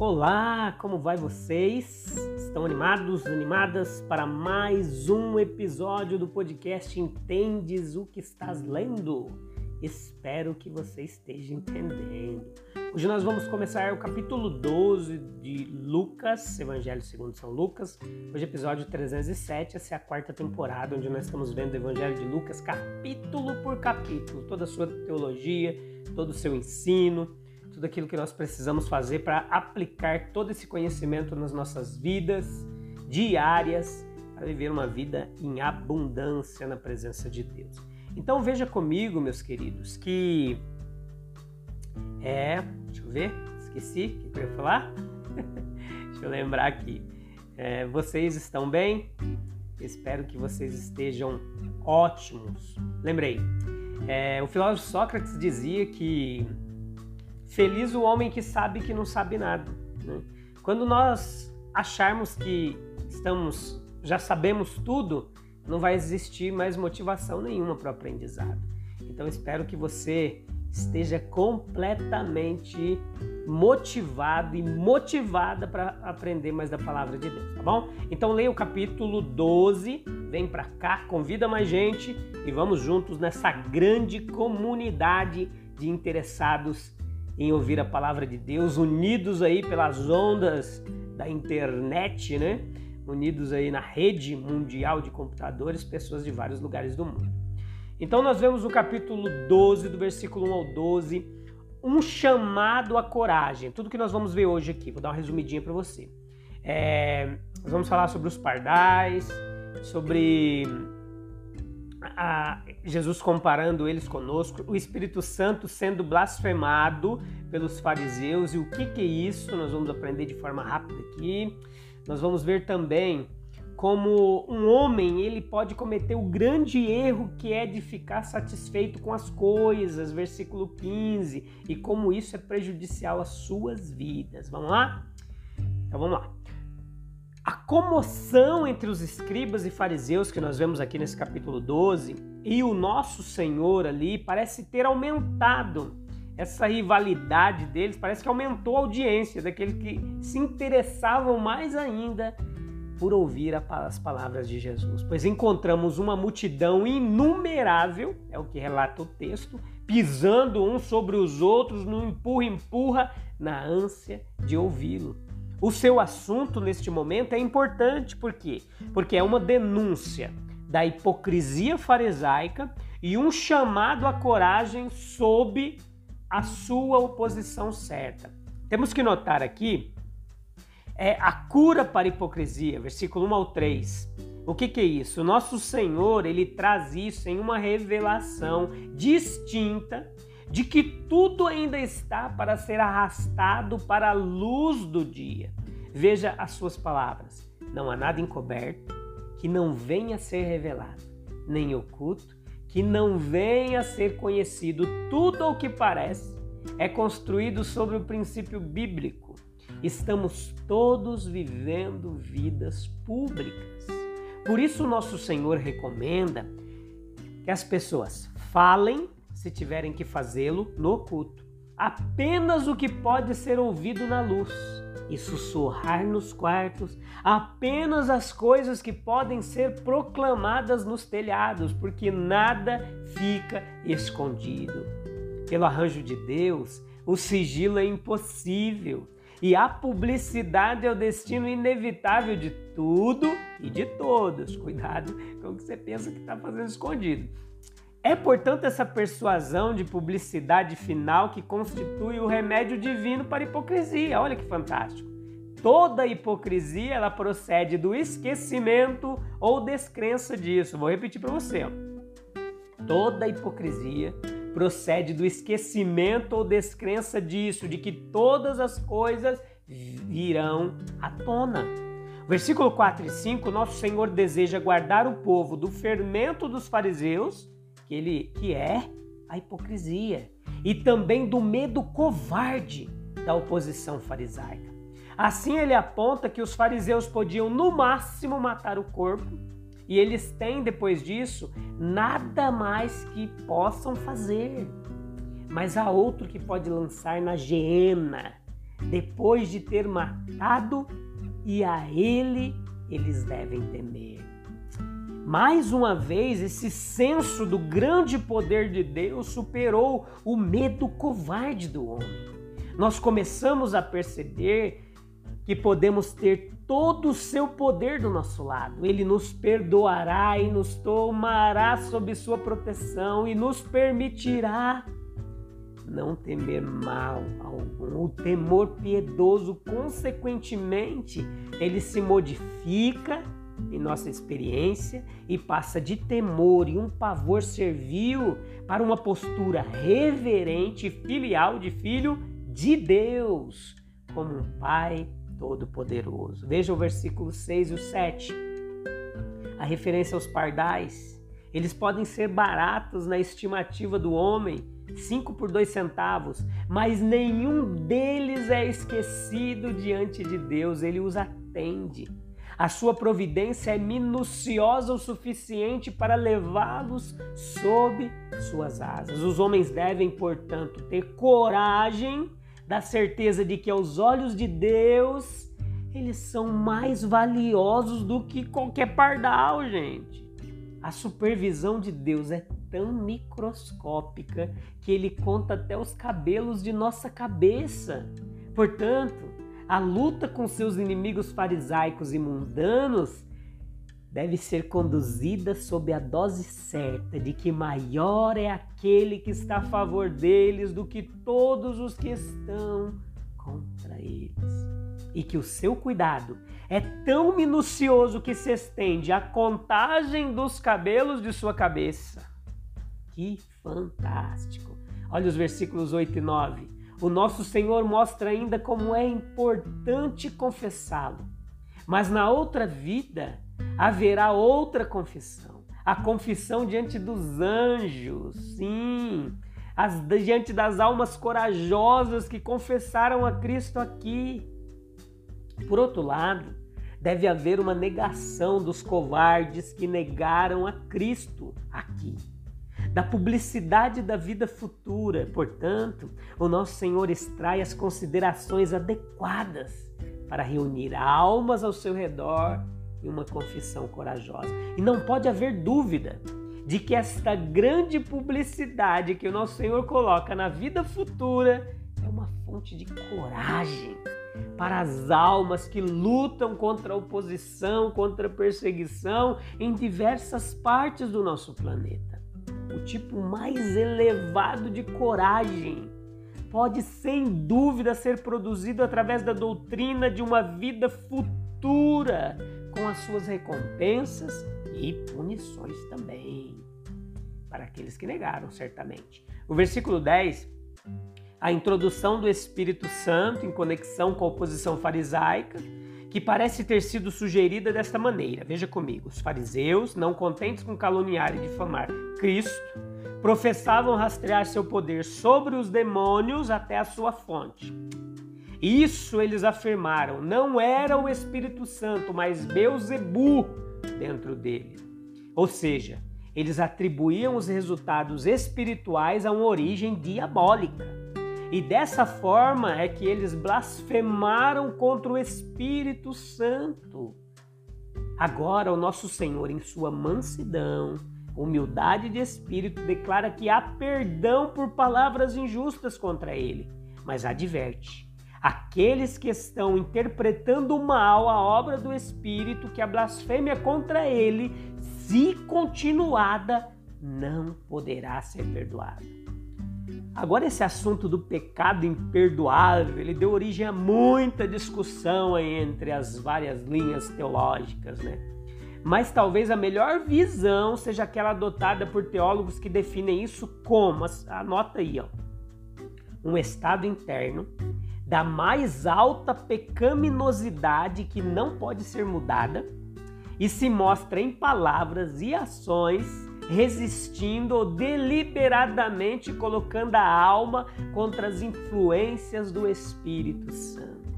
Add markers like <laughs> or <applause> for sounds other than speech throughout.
Olá, como vai vocês? Estão animados, animadas para mais um episódio do podcast Entendes o que estás lendo? Espero que você esteja entendendo. Hoje nós vamos começar o capítulo 12 de Lucas, Evangelho segundo São Lucas. Hoje episódio 307, essa é a quarta temporada onde nós estamos vendo o Evangelho de Lucas capítulo por capítulo, toda a sua teologia, todo o seu ensino, tudo aquilo que nós precisamos fazer para aplicar todo esse conhecimento nas nossas vidas diárias, para viver uma vida em abundância na presença de Deus. Então veja comigo, meus queridos, que é, deixa eu ver, esqueci o que eu ia falar. <laughs> deixa eu lembrar aqui. É, vocês estão bem? Espero que vocês estejam ótimos. Lembrei, é, o filósofo Sócrates dizia que Feliz o homem que sabe que não sabe nada. Né? Quando nós acharmos que estamos, já sabemos tudo, não vai existir mais motivação nenhuma para o aprendizado. Então espero que você esteja completamente motivado e motivada para aprender mais da palavra de Deus, tá bom? Então leia o capítulo 12, vem para cá, convida mais gente e vamos juntos nessa grande comunidade de interessados em ouvir a palavra de Deus, unidos aí pelas ondas da internet, né? Unidos aí na rede mundial de computadores, pessoas de vários lugares do mundo. Então nós vemos no capítulo 12, do versículo 1 ao 12, um chamado à coragem. Tudo que nós vamos ver hoje aqui, vou dar uma resumidinha para você. É, nós vamos falar sobre os pardais, sobre a Jesus comparando eles conosco, o Espírito Santo sendo blasfemado pelos fariseus e o que, que é isso, nós vamos aprender de forma rápida aqui. Nós vamos ver também como um homem ele pode cometer o grande erro que é de ficar satisfeito com as coisas, versículo 15, e como isso é prejudicial às suas vidas. Vamos lá? Então vamos lá. A comoção entre os escribas e fariseus que nós vemos aqui nesse capítulo 12 e o nosso Senhor ali parece ter aumentado. Essa rivalidade deles parece que aumentou a audiência daqueles que se interessavam mais ainda por ouvir as palavras de Jesus. Pois encontramos uma multidão inumerável, é o que relata o texto, pisando uns sobre os outros no empurra-empurra na ânsia de ouvi-lo. O seu assunto neste momento é importante, por quê? Porque é uma denúncia da hipocrisia farisaica e um chamado à coragem sob a sua oposição certa. Temos que notar aqui é a cura para a hipocrisia, versículo 1 ao 3. O que, que é isso? O nosso Senhor, ele traz isso em uma revelação distinta de que tudo ainda está para ser arrastado para a luz do dia. Veja as suas palavras: não há nada encoberto que não venha a ser revelado, nem oculto que não venha a ser conhecido. Tudo o que parece é construído sobre o princípio bíblico. Estamos todos vivendo vidas públicas. Por isso, nosso Senhor recomenda que as pessoas falem se tiverem que fazê-lo no oculto. Apenas o que pode ser ouvido na luz e sussurrar nos quartos, apenas as coisas que podem ser proclamadas nos telhados, porque nada fica escondido. Pelo arranjo de Deus, o sigilo é impossível e a publicidade é o destino inevitável de tudo e de todos. Cuidado com o que você pensa que está fazendo escondido. É, portanto, essa persuasão de publicidade final que constitui o remédio divino para a hipocrisia. Olha que fantástico. Toda hipocrisia ela procede do esquecimento ou descrença disso. Vou repetir para você. Ó. Toda hipocrisia procede do esquecimento ou descrença disso, de que todas as coisas virão à tona. Versículo 4 e 5, nosso Senhor deseja guardar o povo do fermento dos fariseus, que, ele, que é a hipocrisia, e também do medo covarde da oposição farisaica. Assim ele aponta que os fariseus podiam no máximo matar o corpo, e eles têm depois disso nada mais que possam fazer. Mas há outro que pode lançar na geena depois de ter matado, e a ele eles devem temer. Mais uma vez, esse senso do grande poder de Deus superou o medo covarde do homem. Nós começamos a perceber que podemos ter todo o seu poder do nosso lado. Ele nos perdoará e nos tomará sob sua proteção e nos permitirá não temer mal algum. O temor piedoso, consequentemente, ele se modifica em nossa experiência e passa de temor e um pavor servil para uma postura reverente e filial de filho de Deus, como um pai todo-poderoso. Veja o versículo 6 e o 7. A referência aos pardais. Eles podem ser baratos na estimativa do homem, cinco por dois centavos, mas nenhum deles é esquecido diante de Deus, ele os atende. A sua providência é minuciosa o suficiente para levá-los sob suas asas. Os homens devem, portanto, ter coragem da certeza de que aos olhos de Deus eles são mais valiosos do que qualquer pardal, gente. A supervisão de Deus é tão microscópica que ele conta até os cabelos de nossa cabeça. Portanto, a luta com seus inimigos farisaicos e mundanos deve ser conduzida sob a dose certa de que maior é aquele que está a favor deles do que todos os que estão contra eles. E que o seu cuidado é tão minucioso que se estende à contagem dos cabelos de sua cabeça. Que fantástico! Olha os versículos 8 e 9. O nosso Senhor mostra ainda como é importante confessá-lo. Mas na outra vida haverá outra confissão. A confissão diante dos anjos, sim, as, diante das almas corajosas que confessaram a Cristo aqui. Por outro lado, deve haver uma negação dos covardes que negaram a Cristo aqui da publicidade da vida futura. Portanto, o nosso Senhor extrai as considerações adequadas para reunir almas ao seu redor em uma confissão corajosa. E não pode haver dúvida de que esta grande publicidade que o nosso Senhor coloca na vida futura é uma fonte de coragem para as almas que lutam contra a oposição, contra a perseguição em diversas partes do nosso planeta o tipo mais elevado de coragem pode sem dúvida ser produzido através da doutrina de uma vida futura, com as suas recompensas e punições também, para aqueles que negaram, certamente. O versículo 10, a introdução do Espírito Santo em conexão com a oposição farisaica que parece ter sido sugerida desta maneira. Veja comigo: os fariseus, não contentes com caluniar e difamar Cristo, professavam rastrear seu poder sobre os demônios até a sua fonte. Isso eles afirmaram, não era o Espírito Santo, mas Beuzebu dentro dele. Ou seja, eles atribuíam os resultados espirituais a uma origem diabólica. E dessa forma é que eles blasfemaram contra o Espírito Santo. Agora, o nosso Senhor, em sua mansidão, humildade de espírito, declara que há perdão por palavras injustas contra ele, mas adverte: aqueles que estão interpretando mal a obra do Espírito, que a blasfêmia contra ele, se continuada, não poderá ser perdoada. Agora esse assunto do pecado imperdoável, ele deu origem a muita discussão entre as várias linhas teológicas, né? Mas talvez a melhor visão seja aquela adotada por teólogos que definem isso como, anota aí, ó, um estado interno da mais alta pecaminosidade que não pode ser mudada e se mostra em palavras e ações resistindo ou deliberadamente colocando a alma contra as influências do Espírito Santo.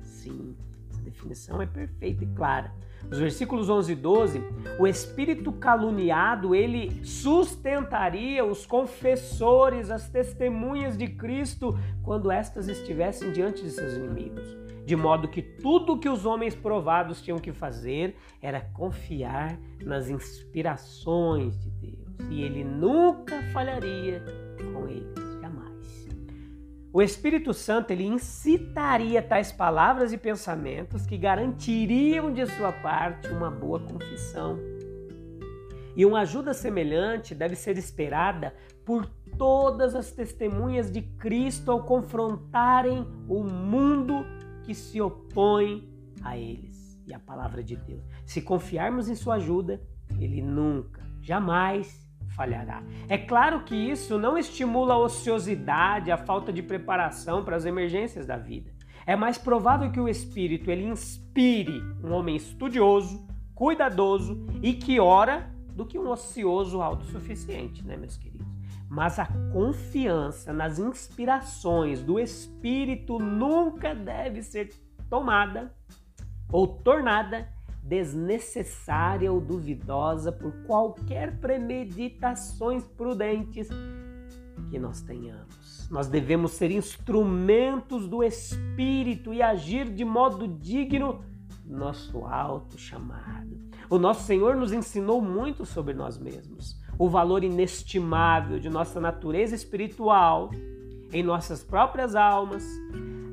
Sim, essa definição é perfeita e clara. Nos versículos 11 e 12, o espírito caluniado, ele sustentaria os confessores, as testemunhas de Cristo quando estas estivessem diante de seus inimigos. De modo que tudo que os homens provados tinham que fazer era confiar nas inspirações de Deus. E ele nunca falharia com eles, jamais. O Espírito Santo ele incitaria tais palavras e pensamentos que garantiriam de sua parte uma boa confissão. E uma ajuda semelhante deve ser esperada por todas as testemunhas de Cristo ao confrontarem o mundo que se opõe a eles e a palavra de Deus. Se confiarmos em sua ajuda, ele nunca, jamais falhará. É claro que isso não estimula a ociosidade, a falta de preparação para as emergências da vida. É mais provável que o espírito ele inspire um homem estudioso, cuidadoso e que ora do que um ocioso autossuficiente, né, meus queridos? Mas a confiança nas inspirações do Espírito nunca deve ser tomada ou tornada desnecessária ou duvidosa por qualquer premeditações prudentes que nós tenhamos. Nós devemos ser instrumentos do Espírito e agir de modo digno nosso alto chamado. O nosso Senhor nos ensinou muito sobre nós mesmos o valor inestimável de nossa natureza espiritual em nossas próprias almas,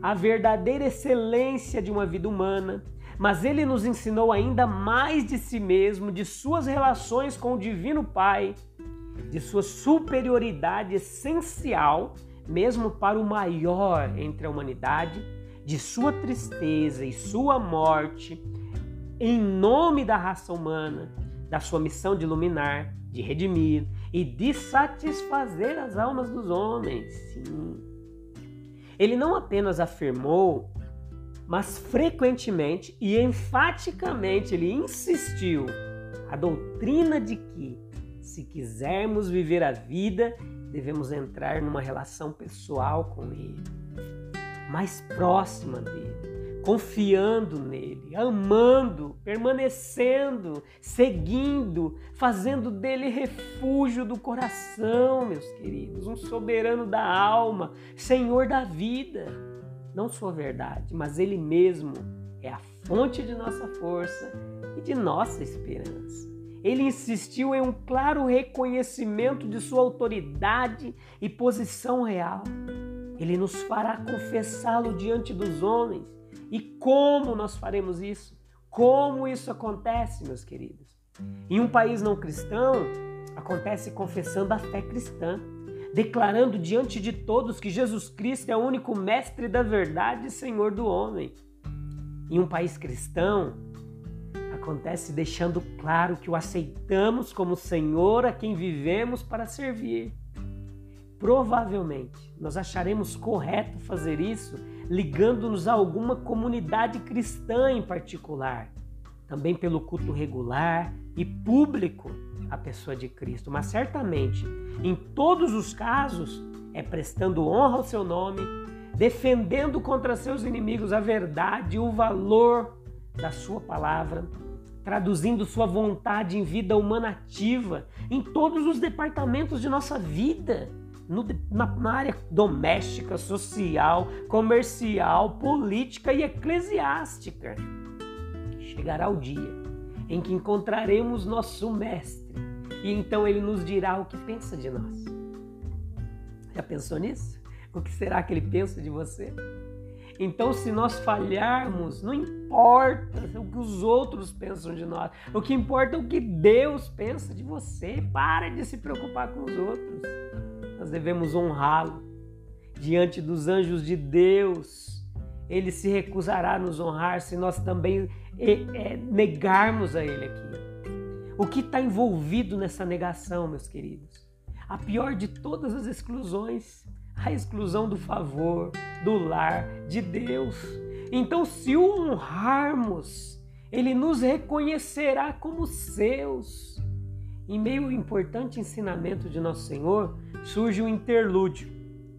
a verdadeira excelência de uma vida humana, mas ele nos ensinou ainda mais de si mesmo, de suas relações com o Divino Pai, de sua superioridade essencial, mesmo para o maior entre a humanidade, de sua tristeza e sua morte, em nome da raça humana, da sua missão de iluminar, de redimir e de satisfazer as almas dos homens. Sim. Ele não apenas afirmou, mas frequentemente e enfaticamente ele insistiu a doutrina de que, se quisermos viver a vida, devemos entrar numa relação pessoal com Ele, mais próxima dele confiando nele, amando, permanecendo, seguindo, fazendo dele refúgio do coração, meus queridos, um soberano da alma, Senhor da vida. Não sua verdade, mas ele mesmo é a fonte de nossa força e de nossa esperança. Ele insistiu em um claro reconhecimento de sua autoridade e posição real. Ele nos fará confessá-lo diante dos homens e como nós faremos isso? Como isso acontece, meus queridos? Em um país não cristão, acontece confessando a fé cristã, declarando diante de todos que Jesus Cristo é o único mestre da verdade e Senhor do homem. Em um país cristão, acontece deixando claro que o aceitamos como Senhor a quem vivemos para servir. Provavelmente, nós acharemos correto fazer isso ligando-nos a alguma comunidade cristã em particular, também pelo culto regular e público à pessoa de Cristo, mas certamente, em todos os casos, é prestando honra ao seu nome, defendendo contra seus inimigos a verdade e o valor da sua palavra, traduzindo sua vontade em vida humana ativa em todos os departamentos de nossa vida no, na, na área doméstica, social, comercial, política e eclesiástica. Chegará o dia em que encontraremos nosso Mestre e então ele nos dirá o que pensa de nós. Já pensou nisso? O que será que ele pensa de você? Então, se nós falharmos, não importa o que os outros pensam de nós. O que importa é o que Deus pensa de você. Para de se preocupar com os outros nós devemos honrá-lo. Diante dos anjos de Deus, ele se recusará a nos honrar se nós também é, é, negarmos a ele aqui. O que está envolvido nessa negação, meus queridos? A pior de todas as exclusões, a exclusão do favor, do lar, de Deus. Então, se o honrarmos, ele nos reconhecerá como seus. Em meio ao importante ensinamento de Nosso Senhor, surge um interlúdio,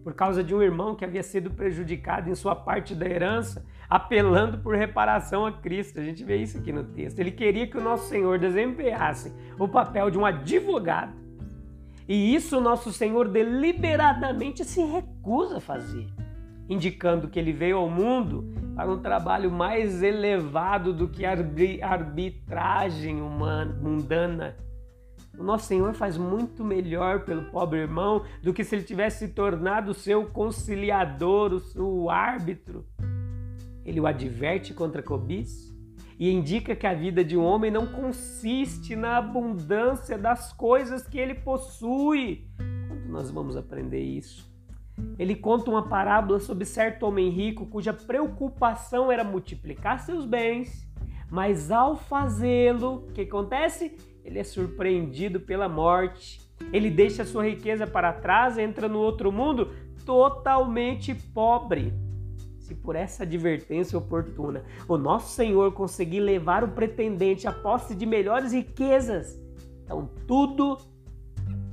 por causa de um irmão que havia sido prejudicado em sua parte da herança, apelando por reparação a Cristo. A gente vê isso aqui no texto. Ele queria que o nosso Senhor desempenhasse o papel de um advogado. E isso o nosso Senhor deliberadamente se recusa a fazer, indicando que ele veio ao mundo para um trabalho mais elevado do que a arbitragem humana, mundana o nosso Senhor faz muito melhor pelo pobre irmão do que se ele tivesse se tornado o seu conciliador, o seu árbitro. Ele o adverte contra a cobiça e indica que a vida de um homem não consiste na abundância das coisas que ele possui. Quando nós vamos aprender isso? Ele conta uma parábola sobre certo homem rico cuja preocupação era multiplicar seus bens, mas ao fazê-lo, o que acontece? Ele é surpreendido pela morte. Ele deixa sua riqueza para trás, entra no outro mundo totalmente pobre. Se por essa advertência oportuna o nosso Senhor conseguir levar o pretendente à posse de melhores riquezas, então tudo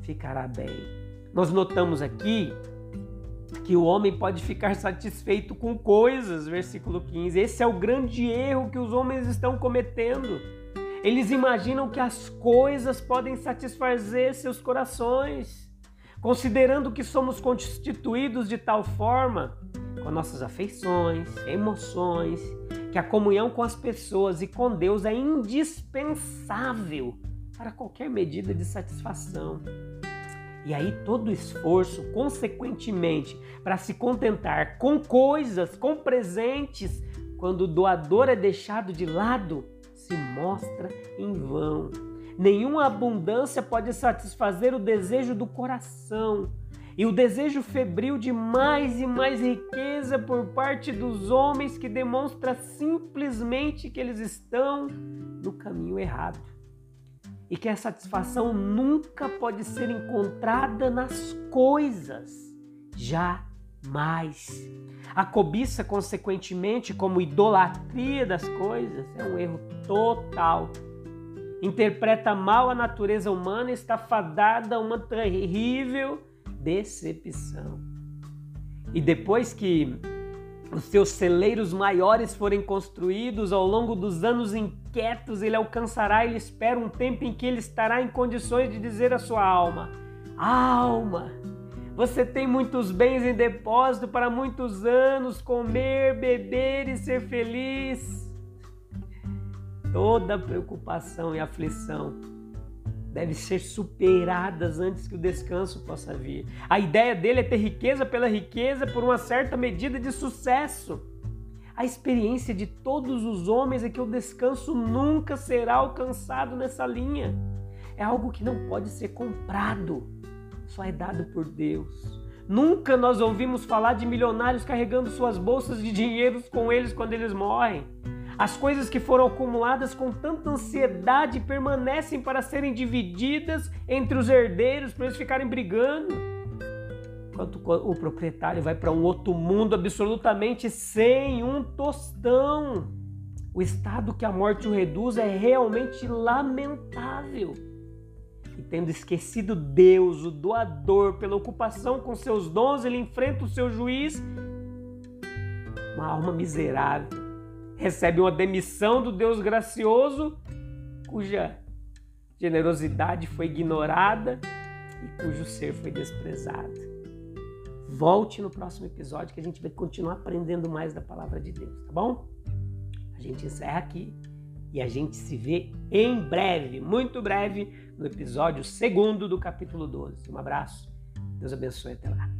ficará bem. Nós notamos aqui que o homem pode ficar satisfeito com coisas, versículo 15. Esse é o grande erro que os homens estão cometendo eles imaginam que as coisas podem satisfazer seus corações, considerando que somos constituídos de tal forma, com nossas afeições, emoções, que a comunhão com as pessoas e com Deus é indispensável para qualquer medida de satisfação. E aí todo esforço, consequentemente, para se contentar com coisas, com presentes, quando o doador é deixado de lado, se mostra em vão. Nenhuma abundância pode satisfazer o desejo do coração e o desejo febril de mais e mais riqueza por parte dos homens que demonstra simplesmente que eles estão no caminho errado. E que a satisfação nunca pode ser encontrada nas coisas, jamais. A cobiça, consequentemente, como idolatria das coisas, é um erro total. Interpreta mal a natureza humana e está fadada a uma terrível decepção. E depois que os seus celeiros maiores forem construídos ao longo dos anos inquietos, ele alcançará, ele espera um tempo em que ele estará em condições de dizer à sua alma: Alma, você tem muitos bens em depósito para muitos anos, comer, beber e ser feliz. Toda preocupação e aflição deve ser superadas antes que o descanso possa vir. A ideia dele é ter riqueza pela riqueza por uma certa medida de sucesso. A experiência de todos os homens é que o descanso nunca será alcançado nessa linha. É algo que não pode ser comprado só é dado por Deus. Nunca nós ouvimos falar de milionários carregando suas bolsas de dinheiro com eles quando eles morrem. As coisas que foram acumuladas com tanta ansiedade permanecem para serem divididas entre os herdeiros, para eles ficarem brigando. Enquanto o proprietário vai para um outro mundo absolutamente sem um tostão. O estado que a morte o reduz é realmente lamentável e tendo esquecido Deus, o doador, pela ocupação com seus dons, ele enfrenta o seu juiz, uma alma miserável, recebe uma demissão do Deus gracioso, cuja generosidade foi ignorada e cujo ser foi desprezado. Volte no próximo episódio que a gente vai continuar aprendendo mais da palavra de Deus, tá bom? A gente encerra aqui e a gente se vê em breve, muito breve, no episódio segundo do capítulo 12. Um abraço, Deus abençoe até lá.